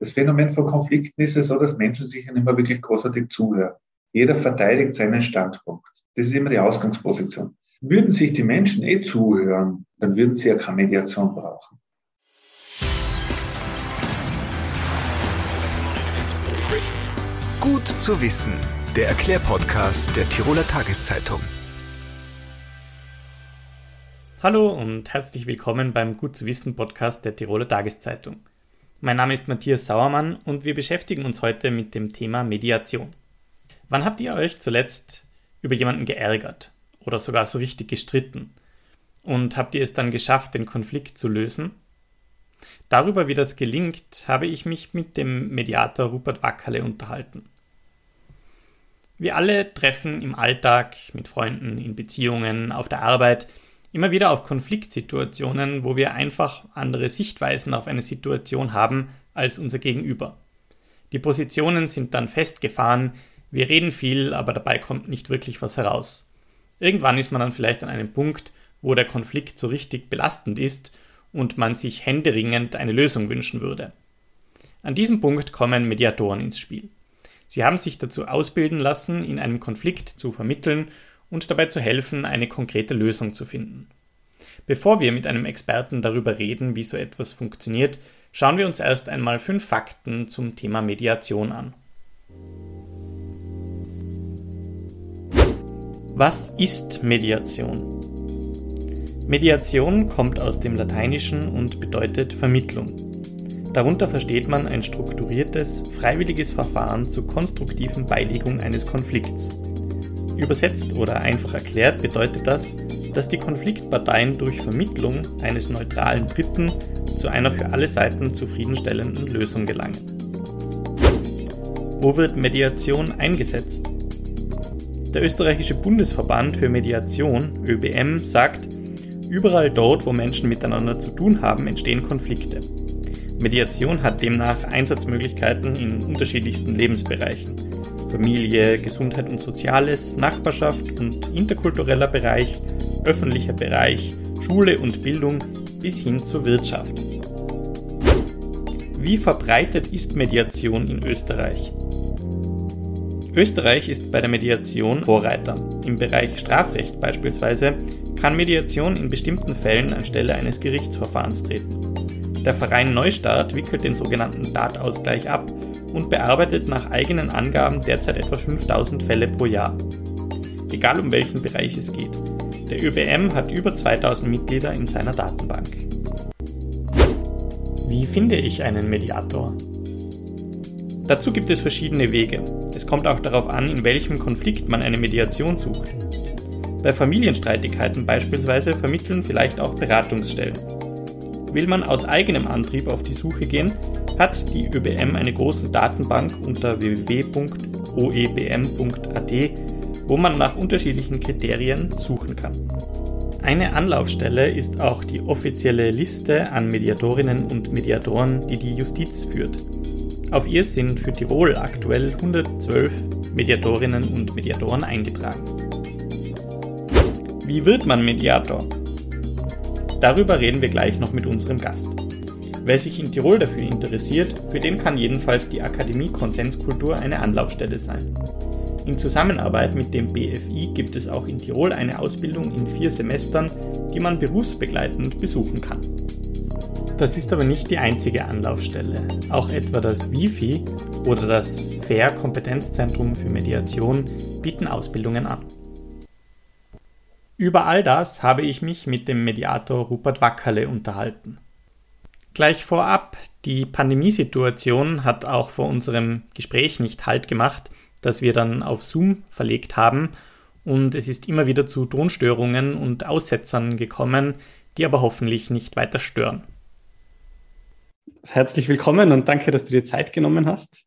Das Phänomen von Konflikten ist es so, dass Menschen sich nicht mehr wirklich großartig zuhören. Jeder verteidigt seinen Standpunkt. Das ist immer die Ausgangsposition. Würden sich die Menschen eh zuhören, dann würden sie ja keine Mediation brauchen. Gut zu wissen, der Erklärpodcast der Tiroler Tageszeitung. Hallo und herzlich willkommen beim Gut zu wissen Podcast der Tiroler Tageszeitung. Mein Name ist Matthias Sauermann und wir beschäftigen uns heute mit dem Thema Mediation. Wann habt ihr euch zuletzt über jemanden geärgert oder sogar so richtig gestritten? Und habt ihr es dann geschafft, den Konflikt zu lösen? Darüber, wie das gelingt, habe ich mich mit dem Mediator Rupert Wackerle unterhalten. Wir alle treffen im Alltag mit Freunden, in Beziehungen, auf der Arbeit immer wieder auf Konfliktsituationen, wo wir einfach andere Sichtweisen auf eine Situation haben als unser Gegenüber. Die Positionen sind dann festgefahren, wir reden viel, aber dabei kommt nicht wirklich was heraus. Irgendwann ist man dann vielleicht an einem Punkt, wo der Konflikt so richtig belastend ist und man sich händeringend eine Lösung wünschen würde. An diesem Punkt kommen Mediatoren ins Spiel. Sie haben sich dazu ausbilden lassen, in einem Konflikt zu vermitteln und dabei zu helfen, eine konkrete Lösung zu finden. Bevor wir mit einem Experten darüber reden, wie so etwas funktioniert, schauen wir uns erst einmal fünf Fakten zum Thema Mediation an. Was ist Mediation? Mediation kommt aus dem Lateinischen und bedeutet Vermittlung. Darunter versteht man ein strukturiertes, freiwilliges Verfahren zur konstruktiven Beilegung eines Konflikts. Übersetzt oder einfach erklärt bedeutet das, dass die Konfliktparteien durch Vermittlung eines neutralen Dritten zu einer für alle Seiten zufriedenstellenden Lösung gelangen. Wo wird Mediation eingesetzt? Der österreichische Bundesverband für Mediation, ÖBM, sagt, überall dort, wo Menschen miteinander zu tun haben, entstehen Konflikte. Mediation hat demnach Einsatzmöglichkeiten in unterschiedlichsten Lebensbereichen. Familie, Gesundheit und Soziales, Nachbarschaft und interkultureller Bereich, öffentlicher Bereich, Schule und Bildung bis hin zur Wirtschaft. Wie verbreitet ist Mediation in Österreich? Österreich ist bei der Mediation Vorreiter. Im Bereich Strafrecht beispielsweise kann Mediation in bestimmten Fällen anstelle eines Gerichtsverfahrens treten. Der Verein Neustart wickelt den sogenannten Datausgleich ab und bearbeitet nach eigenen Angaben derzeit etwa 5000 Fälle pro Jahr. Egal um welchen Bereich es geht. Der ÖBM hat über 2000 Mitglieder in seiner Datenbank. Wie finde ich einen Mediator? Dazu gibt es verschiedene Wege. Es kommt auch darauf an, in welchem Konflikt man eine Mediation sucht. Bei Familienstreitigkeiten beispielsweise vermitteln vielleicht auch Beratungsstellen. Will man aus eigenem Antrieb auf die Suche gehen, hat die ÖBM eine große Datenbank unter www.oebm.at, wo man nach unterschiedlichen Kriterien suchen kann. Eine Anlaufstelle ist auch die offizielle Liste an Mediatorinnen und Mediatoren, die die Justiz führt. Auf ihr sind für Tirol aktuell 112 Mediatorinnen und Mediatoren eingetragen. Wie wird man Mediator? Darüber reden wir gleich noch mit unserem Gast. Wer sich in Tirol dafür interessiert, für den kann jedenfalls die Akademie Konsenskultur eine Anlaufstelle sein. In Zusammenarbeit mit dem BFI gibt es auch in Tirol eine Ausbildung in vier Semestern, die man berufsbegleitend besuchen kann. Das ist aber nicht die einzige Anlaufstelle. Auch etwa das WIFI oder das FAIR Kompetenzzentrum für Mediation bieten Ausbildungen an. Über all das habe ich mich mit dem Mediator Rupert Wackerle unterhalten. Gleich vorab, die Pandemiesituation hat auch vor unserem Gespräch nicht Halt gemacht, das wir dann auf Zoom verlegt haben und es ist immer wieder zu Tonstörungen und Aussetzern gekommen, die aber hoffentlich nicht weiter stören. Herzlich willkommen und danke, dass du dir Zeit genommen hast.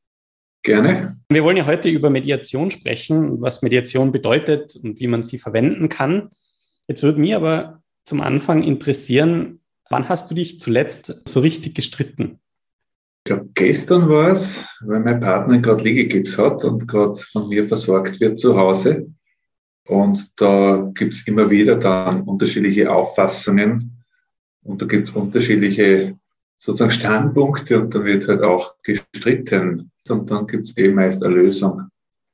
Gerne. Wir wollen ja heute über Mediation sprechen, was Mediation bedeutet und wie man sie verwenden kann. Jetzt würde mich aber zum Anfang interessieren, wann hast du dich zuletzt so richtig gestritten? Ich glaube, gestern war es, weil mein Partner gerade Liegegips hat und gerade von mir versorgt wird zu Hause. Und da gibt es immer wieder dann unterschiedliche Auffassungen und da gibt es unterschiedliche sozusagen Standpunkte und dann wird halt auch gestritten. Und dann gibt es eh meist eine Lösung.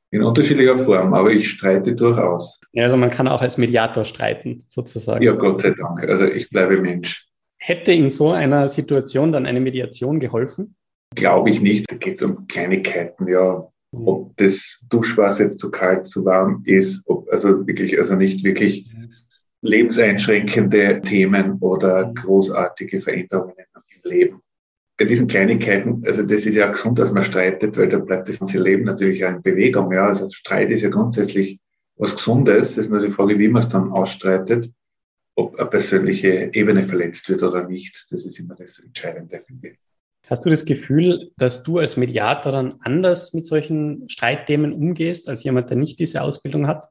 In unterschiedlicher Form, aber ich streite durchaus. Ja, also man kann auch als Mediator streiten, sozusagen. Ja, Gott sei Dank. Also ich bleibe Mensch. Hätte in so einer Situation dann eine Mediation geholfen? Glaube ich nicht. Da geht es um Kleinigkeiten, ja. Mhm. Ob das Duschwasser jetzt zu kalt, zu warm ist, ob, also wirklich, also nicht wirklich lebenseinschränkende Themen oder großartige Veränderungen im Leben. Bei diesen Kleinigkeiten, also das ist ja gesund, dass man streitet, weil da bleibt das ganze Leben natürlich auch in Bewegung. Ja, also Streit ist ja grundsätzlich was Gesundes. Es ist nur die Frage, wie man es dann ausstreitet, ob eine persönliche Ebene verletzt wird oder nicht. Das ist immer das Entscheidende, finde ich. Hast du das Gefühl, dass du als Mediator dann anders mit solchen Streitthemen umgehst, als jemand, der nicht diese Ausbildung hat?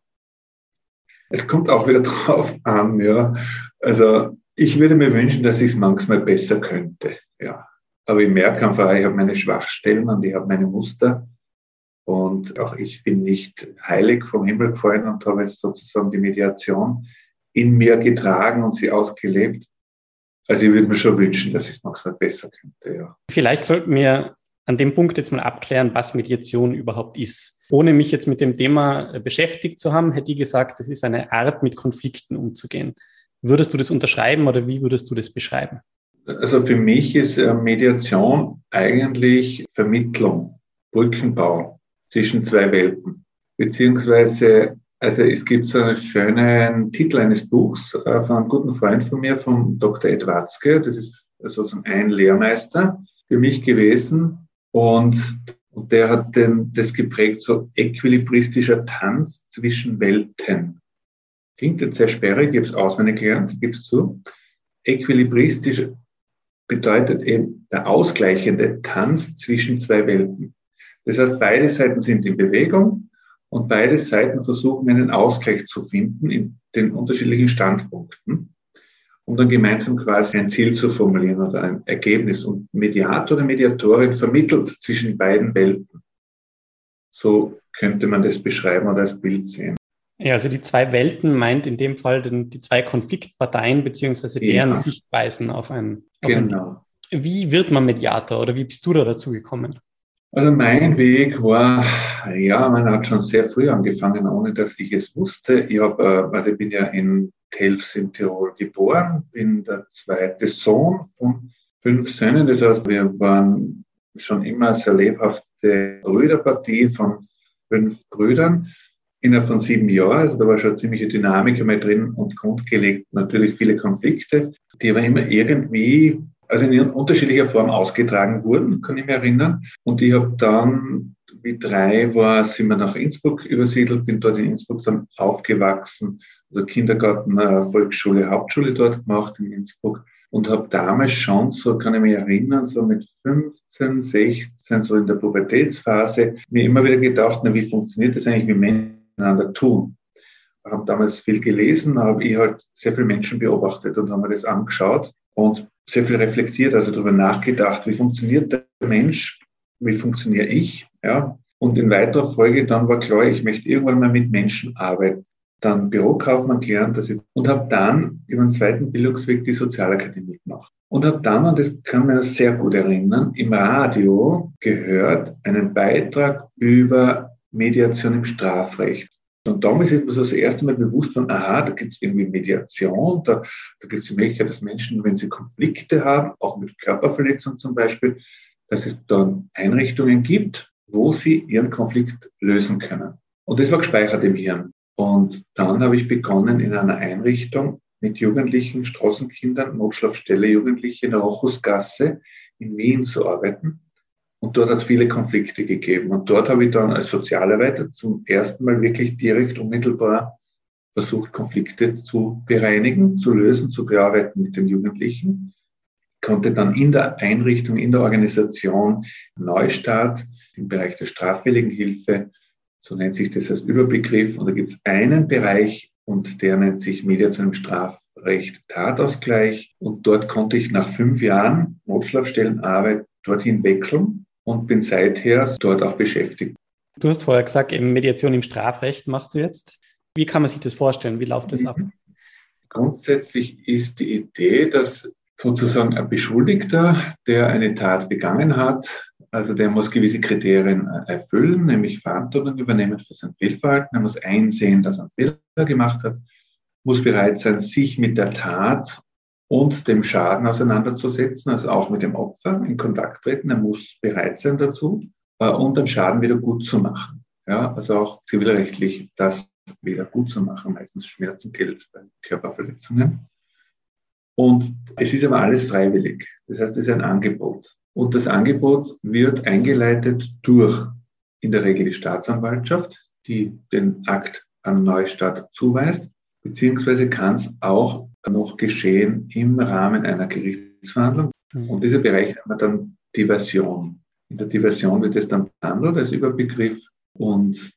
Es kommt auch wieder drauf an, ja. Also ich würde mir wünschen, dass ich es manchmal besser könnte, ja. Aber ich merke einfach, ich habe meine Schwachstellen und ich habe meine Muster. Und auch ich bin nicht heilig vom Himmel gefallen und habe jetzt sozusagen die Mediation in mir getragen und sie ausgelebt. Also ich würde mir schon wünschen, dass ich es manchmal besser könnte, ja. Vielleicht sollten wir an dem Punkt jetzt mal abklären, was Mediation überhaupt ist. Ohne mich jetzt mit dem Thema beschäftigt zu haben, hätte ich gesagt, das ist eine Art, mit Konflikten umzugehen. Würdest du das unterschreiben oder wie würdest du das beschreiben? Also für mich ist äh, Mediation eigentlich Vermittlung, Brückenbau zwischen zwei Welten. Beziehungsweise, also es gibt so einen schönen Titel eines Buchs äh, von einem guten Freund von mir, von Dr. Ed. Das ist sozusagen ein Lehrmeister für mich gewesen, und, der hat den, das geprägt, so äquilibristischer Tanz zwischen Welten. Klingt jetzt sehr sperrig, ich habe es auswendig gelernt, gib's zu. Äquilibristisch bedeutet eben der ausgleichende Tanz zwischen zwei Welten. Das heißt, beide Seiten sind in Bewegung und beide Seiten versuchen einen Ausgleich zu finden in den unterschiedlichen Standpunkten um dann gemeinsam quasi ein Ziel zu formulieren oder ein Ergebnis. Und Mediator oder Mediatorin vermittelt zwischen beiden Welten. So könnte man das beschreiben oder als Bild sehen. Ja, also die zwei Welten meint in dem Fall den, die zwei Konfliktparteien beziehungsweise deren ja. Sichtweisen auf ein. Auf genau. Ein, wie wird man Mediator oder wie bist du da dazu gekommen? Also mein Weg war, ja, man hat schon sehr früh angefangen, ohne dass ich es wusste. Ich, hab, äh, also ich bin ja in Telfs in Tirol geboren, bin der zweite Sohn von fünf Söhnen. Das heißt, wir waren schon immer sehr lebhafte Brüderpartie von fünf Brüdern innerhalb von sieben Jahren. Also da war schon ziemliche Dynamik einmal drin und grundgelegt natürlich viele Konflikte, die aber immer irgendwie, also in unterschiedlicher Form ausgetragen wurden, kann ich mich erinnern. Und ich habe dann, wie drei war, sind wir nach Innsbruck übersiedelt, bin dort in Innsbruck dann aufgewachsen also Kindergarten, äh, Volksschule, Hauptschule dort gemacht in Innsbruck und habe damals schon, so kann ich mich erinnern, so mit 15, 16, so in der Pubertätsphase, mir immer wieder gedacht, na, wie funktioniert das eigentlich, wie Menschen miteinander tun. Ich habe damals viel gelesen, habe ich halt sehr viele Menschen beobachtet und habe mir das angeschaut und sehr viel reflektiert, also darüber nachgedacht, wie funktioniert der Mensch, wie funktioniere ich, ja. Und in weiterer Folge dann war klar, ich möchte irgendwann mal mit Menschen arbeiten dann Bürokaufmann gelernt dass ich, und habe dann über den zweiten Bildungsweg die Sozialakademie gemacht. Und habe dann, und das kann man sehr gut erinnern, im Radio gehört einen Beitrag über Mediation im Strafrecht. Und damals ist mir das erste Mal bewusst worden, aha, da gibt es irgendwie Mediation, da, da gibt es die Möglichkeit, dass Menschen, wenn sie Konflikte haben, auch mit Körperverletzung zum Beispiel, dass es dann Einrichtungen gibt, wo sie ihren Konflikt lösen können. Und das war gespeichert im Hirn. Und dann habe ich begonnen, in einer Einrichtung mit Jugendlichen, Straßenkindern, Notschlafstelle Jugendliche in der Rochusgasse in Wien zu arbeiten. Und dort hat es viele Konflikte gegeben. Und dort habe ich dann als Sozialarbeiter zum ersten Mal wirklich direkt unmittelbar versucht, Konflikte zu bereinigen, zu lösen, zu bearbeiten mit den Jugendlichen. Ich konnte dann in der Einrichtung, in der Organisation Neustart im Bereich der straffälligen Hilfe so nennt sich das als Überbegriff. Und da gibt es einen Bereich und der nennt sich Mediation im Strafrecht Tatausgleich. Und dort konnte ich nach fünf Jahren Notschlafstellenarbeit dorthin wechseln und bin seither dort auch beschäftigt. Du hast vorher gesagt, eben Mediation im Strafrecht machst du jetzt. Wie kann man sich das vorstellen? Wie läuft das ab? Grundsätzlich ist die Idee, dass sozusagen ein Beschuldigter, der eine Tat begangen hat. Also der muss gewisse Kriterien erfüllen, nämlich Verantwortung übernehmen für sein Fehlverhalten. Er muss einsehen, dass er einen Fehler gemacht hat, muss bereit sein, sich mit der Tat und dem Schaden auseinanderzusetzen, also auch mit dem Opfer in Kontakt treten. Er muss bereit sein dazu äh, und den Schaden wieder gut zu machen. Ja, also auch zivilrechtlich das wieder gut zu machen, meistens Schmerzen, Geld bei Körperverletzungen. Und es ist aber alles freiwillig. Das heißt, es ist ein Angebot. Und das Angebot wird eingeleitet durch in der Regel die Staatsanwaltschaft, die den Akt an Neustadt zuweist, beziehungsweise kann es auch noch geschehen im Rahmen einer Gerichtsverhandlung. Mhm. Und dieser Bereich haben wir dann Diversion. In der Diversion wird es dann behandelt als Überbegriff und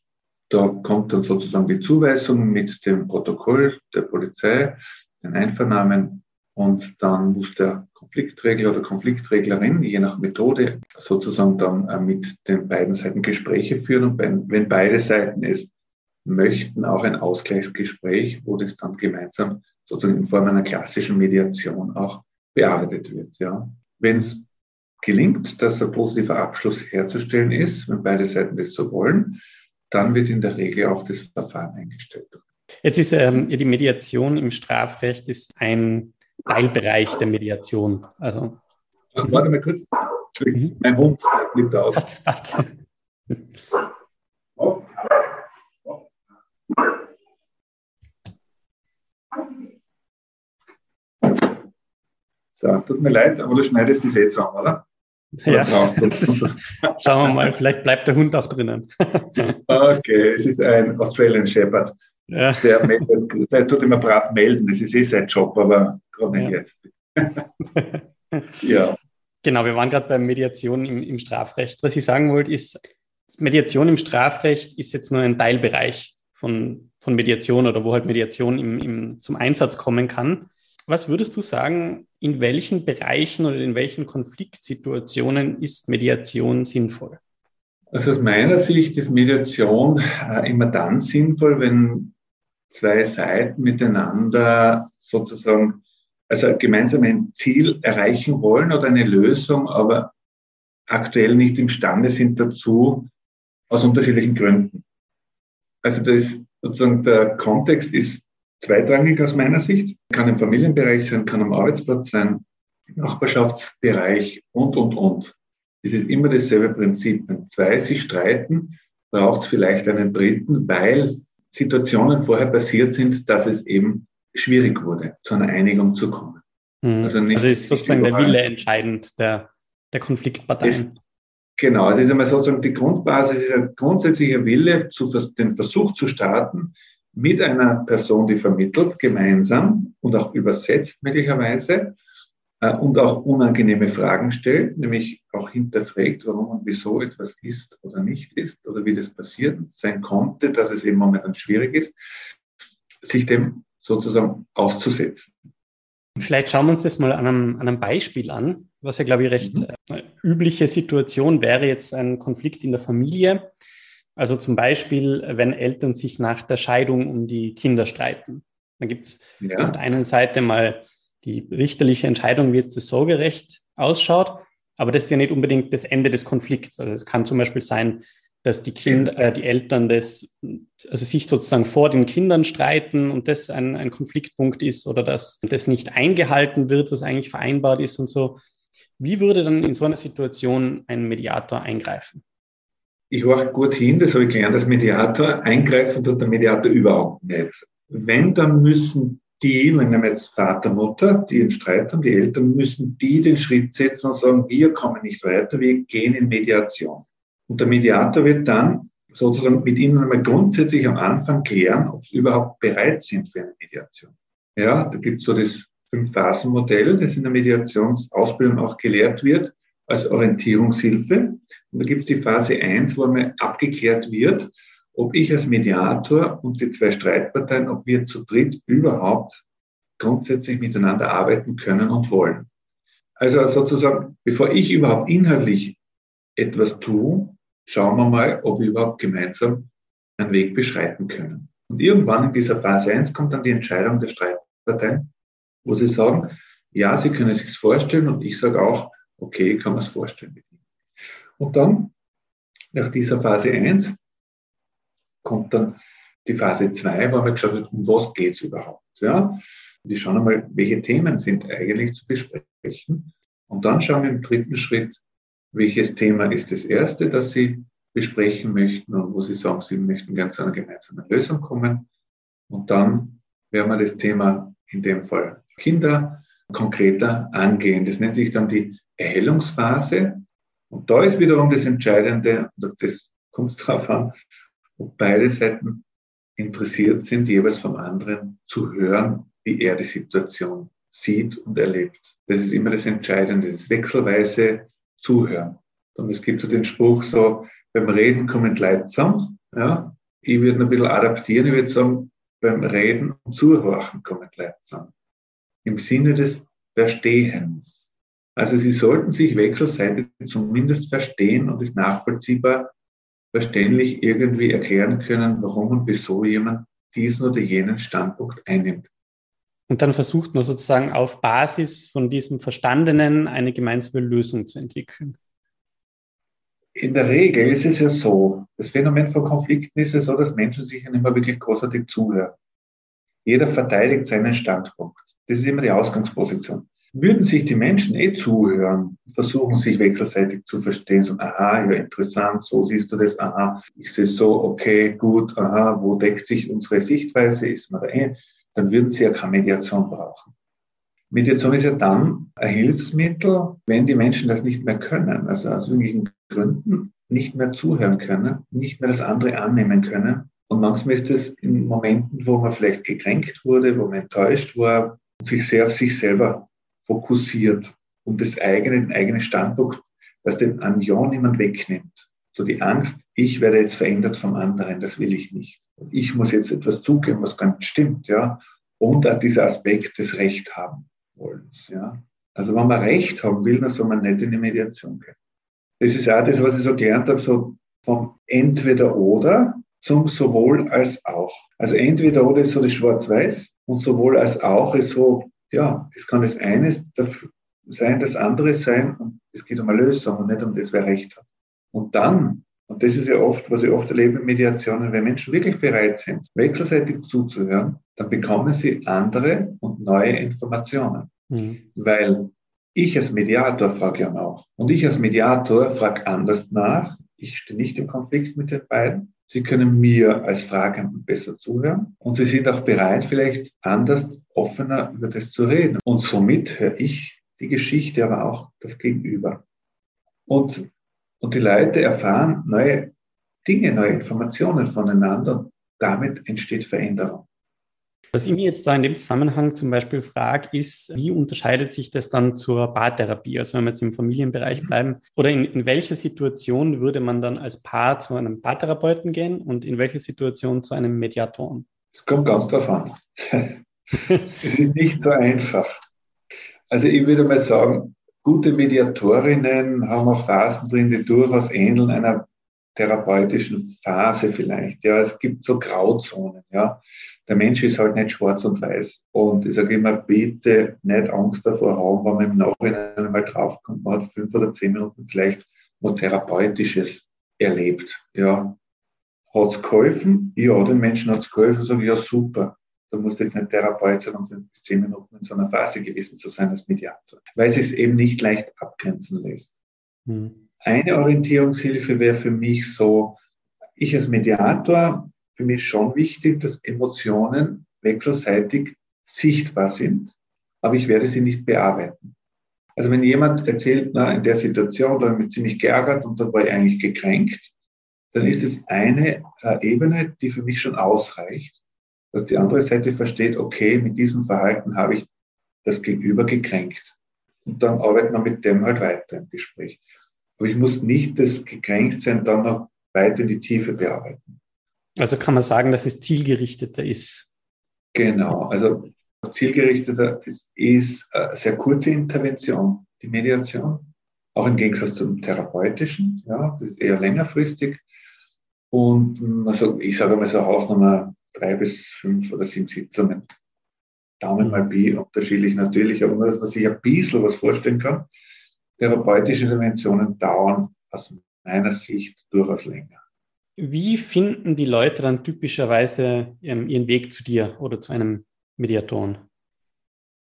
da kommt dann sozusagen die Zuweisung mit dem Protokoll der Polizei, den Einvernahmen und dann muss der Konfliktregler oder Konfliktreglerin, je nach Methode, sozusagen dann äh, mit den beiden Seiten Gespräche führen. Und wenn beide Seiten es möchten, auch ein Ausgleichsgespräch, wo das dann gemeinsam sozusagen in Form einer klassischen Mediation auch bearbeitet wird. Ja. Wenn es gelingt, dass ein positiver Abschluss herzustellen ist, wenn beide Seiten das so wollen, dann wird in der Regel auch das Verfahren eingestellt. Jetzt ist ähm, die Mediation im Strafrecht ist ein Teilbereich der Mediation. Also, Ach, warte mal kurz. Mhm. Mein Hund fliegt aus. Passt, passt. So, tut mir leid, aber du schneidest die Sätze an, oder? oder ja, ist, schauen wir mal, vielleicht bleibt der Hund auch drinnen. okay, es ist ein Australian Shepherd. Ja. Der, meldet, der tut immer brav melden, das ist eh sein Job, aber gerade nicht ja. jetzt. ja. Genau, wir waren gerade bei Mediation im, im Strafrecht. Was ich sagen wollte, ist, Mediation im Strafrecht ist jetzt nur ein Teilbereich von, von Mediation oder wo halt Mediation im, im, zum Einsatz kommen kann. Was würdest du sagen, in welchen Bereichen oder in welchen Konfliktsituationen ist Mediation sinnvoll? Also aus meiner Sicht ist Mediation äh, immer dann sinnvoll, wenn zwei Seiten miteinander sozusagen, also gemeinsam ein Ziel erreichen wollen oder eine Lösung, aber aktuell nicht imstande sind dazu, aus unterschiedlichen Gründen. Also das sozusagen der Kontext ist zweitrangig aus meiner Sicht, kann im Familienbereich sein, kann am Arbeitsplatz sein, Nachbarschaftsbereich und, und, und. Es ist immer dasselbe Prinzip. Wenn zwei sich streiten, braucht es vielleicht einen dritten, weil Situationen vorher passiert sind, dass es eben schwierig wurde, zu einer Einigung zu kommen. Mhm. Also, nicht, also ist sozusagen der Wille entscheidend der, der Konfliktparteien. Es, genau, also ist einmal sozusagen die Grundbasis, ist ein grundsätzlicher Wille, zu, den Versuch zu starten, mit einer Person, die vermittelt, gemeinsam und auch übersetzt möglicherweise äh, und auch unangenehme Fragen stellt, nämlich auch hinterfragt, warum und wieso etwas ist oder nicht ist oder wie das passiert sein konnte, dass es eben momentan schwierig ist, sich dem sozusagen auszusetzen. Vielleicht schauen wir uns das mal an einem, an einem Beispiel an, was ja, glaube ich, recht mhm. Äh, übliche Situation wäre jetzt ein Konflikt in der Familie. Also zum Beispiel, wenn Eltern sich nach der Scheidung um die Kinder streiten. Dann gibt es ja. auf der einen Seite mal die richterliche Entscheidung, wie jetzt das Sorgerecht ausschaut, aber das ist ja nicht unbedingt das Ende des Konflikts. Also es kann zum Beispiel sein, dass die Kinder, äh, die Eltern das, also sich sozusagen vor den Kindern streiten und das ein, ein Konfliktpunkt ist oder dass das nicht eingehalten wird, was eigentlich vereinbart ist und so. Wie würde dann in so einer Situation ein Mediator eingreifen? Ich horche gut hin, das habe ich gelernt als Mediator, eingreifen tut der Mediator überhaupt nicht. Wenn, dann müssen die, wenn wir jetzt Vater, Mutter, die einen Streit haben, die Eltern, müssen die den Schritt setzen und sagen, wir kommen nicht weiter, wir gehen in Mediation. Und der Mediator wird dann sozusagen mit ihnen einmal grundsätzlich am Anfang klären, ob sie überhaupt bereit sind für eine Mediation. Ja, da gibt es so das Fünf-Phasen-Modell, das in der Mediationsausbildung auch gelehrt wird als Orientierungshilfe. Und da gibt es die Phase 1, wo einmal abgeklärt wird, ob ich als Mediator und die zwei Streitparteien, ob wir zu dritt überhaupt grundsätzlich miteinander arbeiten können und wollen. Also sozusagen, bevor ich überhaupt inhaltlich etwas tue, schauen wir mal, ob wir überhaupt gemeinsam einen Weg beschreiten können. Und irgendwann in dieser Phase 1 kommt dann die Entscheidung der Streitparteien, wo sie sagen, ja, Sie können es sich vorstellen und ich sage auch, okay, kann man es vorstellen. Und dann, nach dieser Phase 1, kommt dann die Phase 2, wo man geschaut hat, um was geht es überhaupt. Ja? Wir schauen einmal, welche Themen sind eigentlich zu besprechen. Und dann schauen wir im dritten Schritt, welches Thema ist das erste, das Sie besprechen möchten und wo Sie sagen, Sie möchten gerne zu einer gemeinsamen Lösung kommen. Und dann werden wir das Thema, in dem Fall Kinder, konkreter angehen. Das nennt sich dann die Erhellungsphase. Und da ist wiederum das Entscheidende, und das kommt darauf an, ob beide Seiten interessiert sind, jeweils vom anderen zu hören, wie er die Situation sieht und erlebt. Das ist immer das Entscheidende, das wechselweise Zuhören. Und es gibt so den Spruch so, beim Reden kommen zusammen. Ja? Ich würde ein bisschen adaptieren, ich würde sagen, beim Reden und Zuhören kommen zusammen. Im Sinne des Verstehens. Also Sie sollten sich wechselseitig zumindest verstehen und es nachvollziehbar, verständlich irgendwie erklären können, warum und wieso jemand diesen oder jenen Standpunkt einnimmt. Und dann versucht man sozusagen auf Basis von diesem Verstandenen eine gemeinsame Lösung zu entwickeln. In der Regel ist es ja so, das Phänomen von Konflikten ist ja so, dass Menschen sich ja nicht mehr wirklich großartig zuhören. Jeder verteidigt seinen Standpunkt. Das ist immer die Ausgangsposition. Würden sich die Menschen eh zuhören, versuchen sich wechselseitig zu verstehen, so, aha, ja, interessant, so siehst du das, aha, ich sehe so, okay, gut, aha, wo deckt sich unsere Sichtweise, ist man da eh, dann würden sie ja keine Mediation brauchen. Mediation ist ja dann ein Hilfsmittel, wenn die Menschen das nicht mehr können, also aus irgendwelchen Gründen nicht mehr zuhören können, nicht mehr das andere annehmen können. Und manchmal ist es in Momenten, wo man vielleicht gekränkt wurde, wo man enttäuscht war, sich sehr auf sich selber fokussiert und das eigene, den eigenen Standpunkt, dass den an ja niemand wegnimmt. So die Angst, ich werde jetzt verändert vom anderen, das will ich nicht. Ich muss jetzt etwas zugeben, was nicht stimmt, ja. Und auch dieser Aspekt des Recht haben wollens, ja. Also wenn man Recht haben will, dann soll man nicht in die Mediation gehen. Das ist auch das, was ich so gelernt habe, so vom entweder oder zum sowohl als auch. Also entweder oder ist so das Schwarz-Weiß und sowohl als auch ist so, ja, es kann das eine sein, das andere sein und es geht um eine Lösung und nicht um das, wer Recht hat. Und dann und das ist ja oft, was ich oft erlebe in Mediationen, wenn Menschen wirklich bereit sind, wechselseitig zuzuhören, dann bekommen sie andere und neue Informationen. Mhm. Weil ich als Mediator frage ja auch. Und ich als Mediator frage anders nach. Ich stehe nicht im Konflikt mit den beiden. Sie können mir als Fragenden besser zuhören und Sie sind auch bereit, vielleicht anders, offener über das zu reden. Und somit höre ich die Geschichte, aber auch das Gegenüber. Und und die Leute erfahren neue Dinge, neue Informationen voneinander damit entsteht Veränderung. Was ich mir jetzt da in dem Zusammenhang zum Beispiel frage, ist, wie unterscheidet sich das dann zur Paartherapie? Also wenn wir jetzt im Familienbereich bleiben, oder in, in welcher Situation würde man dann als Paar zu einem Paartherapeuten gehen und in welcher Situation zu einem Mediatoren? Es kommt ganz drauf an. es ist nicht so einfach. Also ich würde mal sagen, Gute Mediatorinnen haben auch Phasen drin, die durchaus ähneln einer therapeutischen Phase vielleicht. Ja, es gibt so Grauzonen. Ja, der Mensch ist halt nicht schwarz und weiß. Und ich sage immer, bitte nicht Angst davor haben, wenn man im Nachhinein einmal draufkommt, man hat fünf oder zehn Minuten vielleicht was Therapeutisches erlebt. Ja, hat's geholfen? Ja, den Menschen hat's geholfen. Sage ja, super. Da muss jetzt nicht Therapeut sein, um fünf bis zehn Minuten in so einer Phase gewesen zu sein als Mediator, weil es es eben nicht leicht abgrenzen lässt. Mhm. Eine Orientierungshilfe wäre für mich so, ich als Mediator, für mich schon wichtig, dass Emotionen wechselseitig sichtbar sind, aber ich werde sie nicht bearbeiten. Also wenn jemand erzählt, na, in der Situation, da habe ich ziemlich geärgert und da war ich eigentlich gekränkt, dann ist es eine äh, Ebene, die für mich schon ausreicht dass die andere Seite versteht, okay, mit diesem Verhalten habe ich das Gegenüber gekränkt. Und dann arbeitet man mit dem halt weiter im Gespräch. Aber ich muss nicht das Gekränktsein dann noch weiter in die Tiefe bearbeiten. Also kann man sagen, dass es zielgerichteter ist. Genau, also zielgerichteter ist, ist eine sehr kurze Intervention, die Mediation, auch im Gegensatz zum therapeutischen, ja, das ist eher längerfristig. Und also ich sage mal so Hausnummer drei bis fünf oder sieben Sitzungen. Daumen mal B unterschiedlich natürlich, aber nur, dass man sich ein bisschen was vorstellen kann. Therapeutische Interventionen dauern aus meiner Sicht durchaus länger. Wie finden die Leute dann typischerweise ihren Weg zu dir oder zu einem Mediatoren?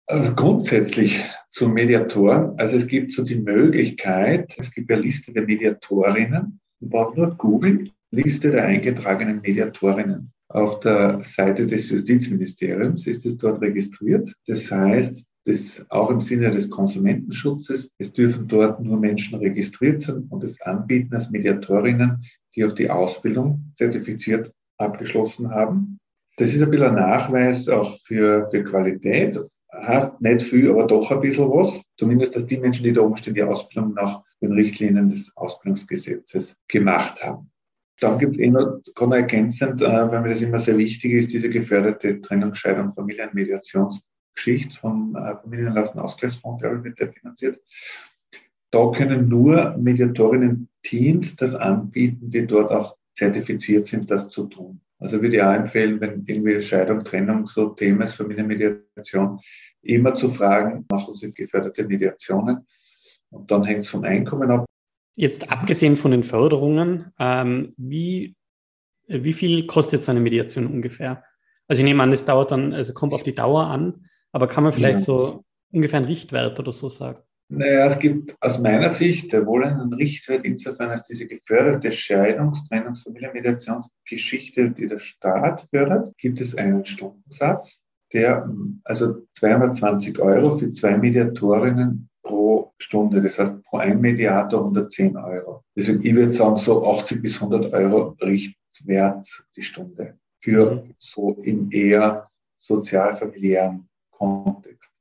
Also grundsätzlich zum Mediatoren. Also es gibt so die Möglichkeit, es gibt eine Liste der Mediatorinnen. Man braucht nur googeln, Liste der eingetragenen Mediatorinnen. Auf der Seite des Justizministeriums ist es dort registriert. Das heißt, das auch im Sinne des Konsumentenschutzes, es dürfen dort nur Menschen registriert sein und es anbieten als Mediatorinnen, die auch die Ausbildung zertifiziert abgeschlossen haben. Das ist ein bisschen ein Nachweis auch für, für Qualität. Heißt nicht viel, aber doch ein bisschen was. Zumindest, dass die Menschen, die da oben stehen, die Ausbildung nach den Richtlinien des Ausbildungsgesetzes gemacht haben. Dann gibt es eh noch, ergänzend, äh, weil mir das immer sehr wichtig ist, diese geförderte Trennung, Scheidung, Familienmediationsgeschichte vom äh, Familienlassen Ausgleichsfonds, der wird der finanziert. Da können nur Mediatorinnen-Teams das anbieten, die dort auch zertifiziert sind, das zu tun. Also würde ich auch empfehlen, wenn irgendwie Scheidung, Trennung so Thema ist, Familienmediation, immer zu fragen, machen Sie geförderte Mediationen? Und dann hängt es vom Einkommen ab. Jetzt abgesehen von den Förderungen, ähm, wie, wie viel kostet so eine Mediation ungefähr? Also ich nehme an, das dauert dann, also kommt auf die Dauer an, aber kann man vielleicht ja. so ungefähr einen Richtwert oder so sagen? Naja, es gibt aus meiner Sicht wohl einen Richtwert insofern, als diese geförderte Scheidungs-, Trennungs-, Familienmediationsgeschichte, die der Staat fördert, gibt es einen Stundensatz, der also 220 Euro für zwei Mediatorinnen pro Stunde, das heißt pro ein Mediator 110 Euro. Deswegen, ich würde sagen, so 80 bis 100 Euro Richtwert die Stunde für so im eher sozial-familiären Kontext.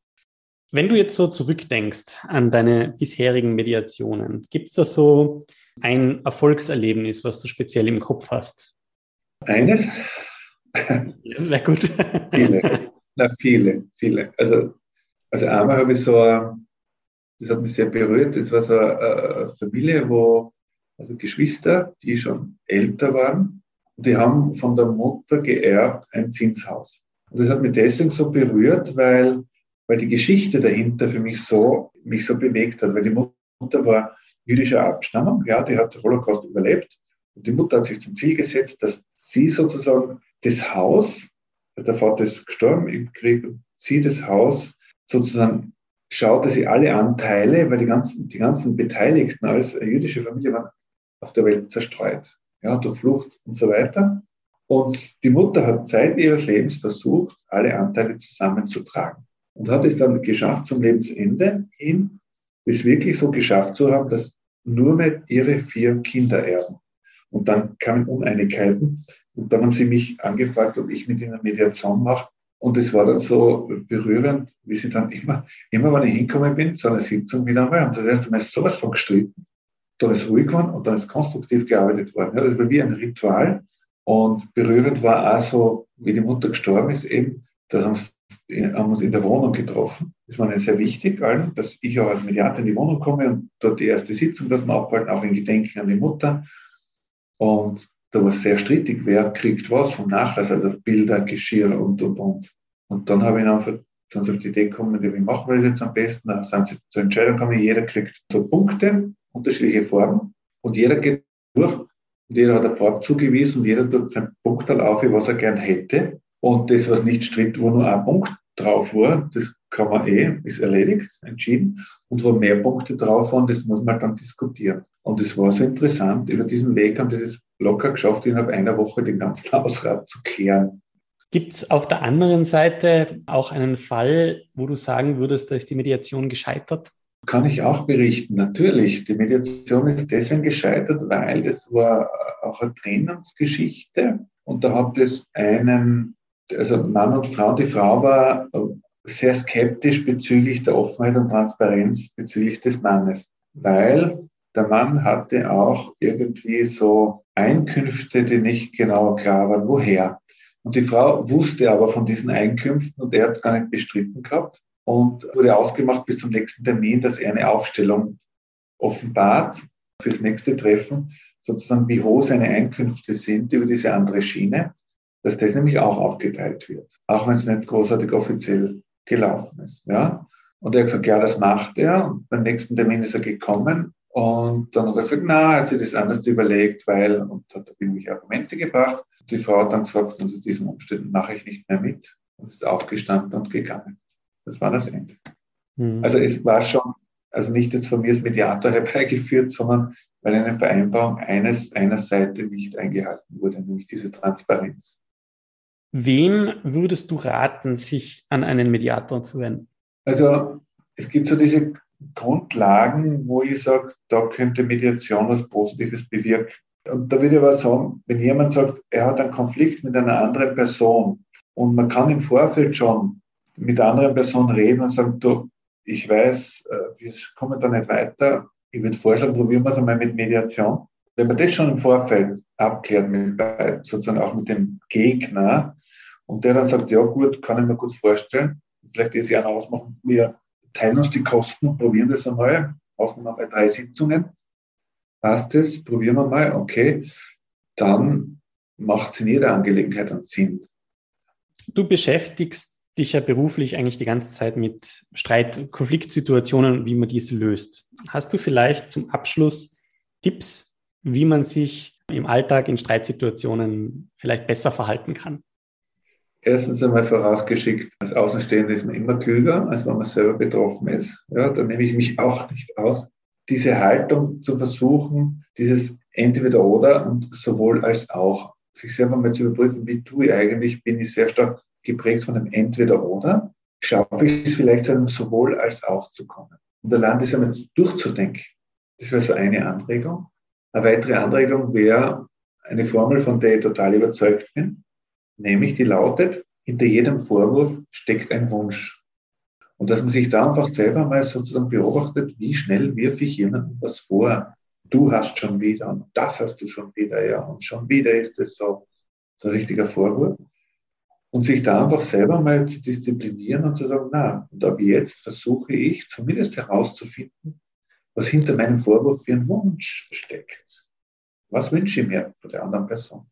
Wenn du jetzt so zurückdenkst an deine bisherigen Mediationen, gibt es da so ein Erfolgserlebnis, was du speziell im Kopf hast? Eines? Wäre gut. viele. Na, viele, viele. Also, also einmal habe ich so, das hat mich sehr berührt, das war so eine Familie, wo, also Geschwister, die schon älter waren, die haben von der Mutter geerbt ein Zinshaus. Und das hat mich deswegen so berührt, weil weil die Geschichte dahinter für mich so, mich so bewegt hat, weil die Mutter war jüdischer Abstammung, ja, die hat den Holocaust überlebt. Und die Mutter hat sich zum Ziel gesetzt, dass sie sozusagen das Haus, der Vater ist gestorben im Krieg, sie das Haus sozusagen schaut, dass sie alle Anteile, weil die ganzen, die ganzen Beteiligten als jüdische Familie waren auf der Welt zerstreut, ja, durch Flucht und so weiter. Und die Mutter hat Zeit ihres Lebens versucht, alle Anteile zusammenzutragen und hat es dann geschafft, zum Lebensende hin, es wirklich so geschafft zu haben, dass nur mehr ihre vier Kinder erben. Und dann kamen Uneinigkeiten und dann haben sie mich angefragt, ob ich mit ihnen Mediation mache. Und es war dann so berührend, wie sie dann immer, immer wenn ich hingekommen bin, zu einer Sitzung wieder einmal, und das heißt, du hast sowas von gestritten, dann ist ruhig geworden und dann ist konstruktiv gearbeitet worden. Ja, das war wie ein Ritual. Und berührend war auch so, wie die Mutter gestorben ist, eben, da haben haben uns in der Wohnung getroffen. Das war mir sehr wichtig, allen, dass ich auch als Mediator in die Wohnung komme und dort die erste Sitzung, dass wir abhalten, auch in Gedenken an die Mutter. Und da war es sehr strittig, wer kriegt was vom Nachlass, also Bilder, Geschirr und, und, und. Und dann habe ich einfach dann auf die Idee gekommen, wie machen wir das jetzt am besten? Da sind sie zur Entscheidung gekommen, jeder kriegt so Punkte, unterschiedliche Farben und jeder geht durch und jeder hat eine Farbe zugewiesen jeder tut seinen Punkt auf, was er gern hätte. Und das, was nicht stritt, wo nur ein Punkt drauf war, das kann man eh, ist erledigt, entschieden. Und wo mehr Punkte drauf waren, das muss man dann diskutieren. Und es war so interessant, über diesen Weg haben die das locker geschafft, innerhalb einer Woche den ganzen Hausrat zu klären. Gibt es auf der anderen Seite auch einen Fall, wo du sagen würdest, da ist die Mediation gescheitert? Kann ich auch berichten, natürlich. Die Mediation ist deswegen gescheitert, weil das war auch eine Trennungsgeschichte. Und da hat es einen also Mann und Frau, die Frau war sehr skeptisch bezüglich der Offenheit und Transparenz bezüglich des Mannes, weil der Mann hatte auch irgendwie so Einkünfte, die nicht genau klar waren, woher. Und die Frau wusste aber von diesen Einkünften und er hat es gar nicht bestritten gehabt und wurde ausgemacht bis zum nächsten Termin, dass er eine Aufstellung offenbart fürs nächste Treffen, sozusagen wie hoch seine Einkünfte sind über diese andere Schiene. dass das nämlich auch aufgeteilt wird, auch wenn es nicht großartig offiziell gelaufen ist. Ja? Und er hat gesagt, ja, das macht er. Und beim nächsten Termin ist er gekommen und dann hat er gesagt, na, er hat sich das anders überlegt, weil, und hat irgendwelche Argumente gebracht. Die Frau hat dann gesagt, unter diesen Umständen mache ich nicht mehr mit und ist aufgestanden und gegangen. Das war das Ende. Mhm. Also es war schon, also nicht jetzt von mir als Mediator herbeigeführt, sondern weil eine Vereinbarung eines, einer Seite nicht eingehalten wurde, nämlich diese Transparenz. Wem würdest du raten, sich an einen Mediator zu wenden? Also es gibt so diese Grundlagen, wo ich sage, da könnte Mediation was Positives bewirken. Und da würde ich aber sagen, wenn jemand sagt, er hat einen Konflikt mit einer anderen Person und man kann im Vorfeld schon mit der anderen Person reden und sagen, du, ich weiß, äh, wir kommen da nicht weiter. Ich würde vorschlagen, probieren wir es einmal mit Mediation. Wenn man das schon im Vorfeld abklärt, mit, sozusagen auch mit dem Gegner, und der dann sagt, ja gut, kann ich mir gut vorstellen, vielleicht das Jahr ausmachen, wir teilen uns die Kosten, probieren das einmal, wir mal drei Sitzungen, passt das, probieren wir mal, okay, dann macht es in jeder Angelegenheit einen Sinn. Du beschäftigst dich ja beruflich eigentlich die ganze Zeit mit Streit, Konfliktsituationen, wie man diese löst. Hast du vielleicht zum Abschluss Tipps, wie man sich im Alltag in Streitsituationen vielleicht besser verhalten kann? Erstens einmal vorausgeschickt, als Außenstehender ist man immer klüger, als wenn man selber betroffen ist. Ja, da nehme ich mich auch nicht aus. Diese Haltung zu versuchen, dieses entweder oder und sowohl als auch, sich selber mal zu überprüfen, wie tue ich eigentlich, bin ich sehr stark geprägt von einem entweder oder, schaffe ich es vielleicht zu einem sowohl als auch zu kommen. Und allein das einmal durchzudenken, das wäre so eine Anregung. Eine weitere Anregung wäre eine Formel, von der ich total überzeugt bin nämlich die lautet, hinter jedem Vorwurf steckt ein Wunsch. Und dass man sich da einfach selber mal sozusagen beobachtet, wie schnell wirf ich jemandem was vor. Du hast schon wieder und das hast du schon wieder, ja, und schon wieder ist es so, so ein richtiger Vorwurf. Und sich da einfach selber mal zu disziplinieren und zu sagen, na, und ab jetzt versuche ich zumindest herauszufinden, was hinter meinem Vorwurf für ein Wunsch steckt. Was wünsche ich mir von der anderen Person?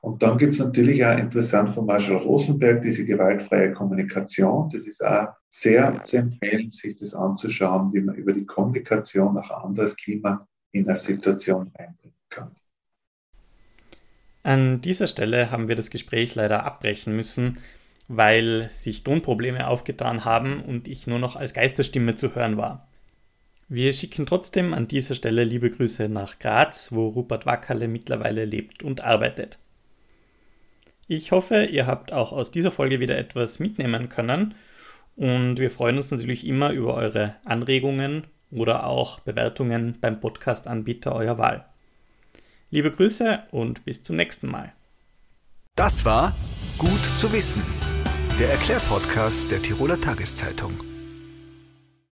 Und dann gibt es natürlich auch interessant von Marshall Rosenberg diese gewaltfreie Kommunikation. Das ist auch sehr zu empfehlen, sich das anzuschauen, wie man über die Kommunikation auch ein anderes Klima in eine Situation einbringen kann. An dieser Stelle haben wir das Gespräch leider abbrechen müssen, weil sich Tonprobleme aufgetan haben und ich nur noch als Geisterstimme zu hören war. Wir schicken trotzdem an dieser Stelle liebe Grüße nach Graz, wo Rupert Wackerle mittlerweile lebt und arbeitet. Ich hoffe, ihr habt auch aus dieser Folge wieder etwas mitnehmen können und wir freuen uns natürlich immer über eure Anregungen oder auch Bewertungen beim Podcast-Anbieter eurer Wahl. Liebe Grüße und bis zum nächsten Mal. Das war Gut zu wissen, der Erklärpodcast der Tiroler Tageszeitung.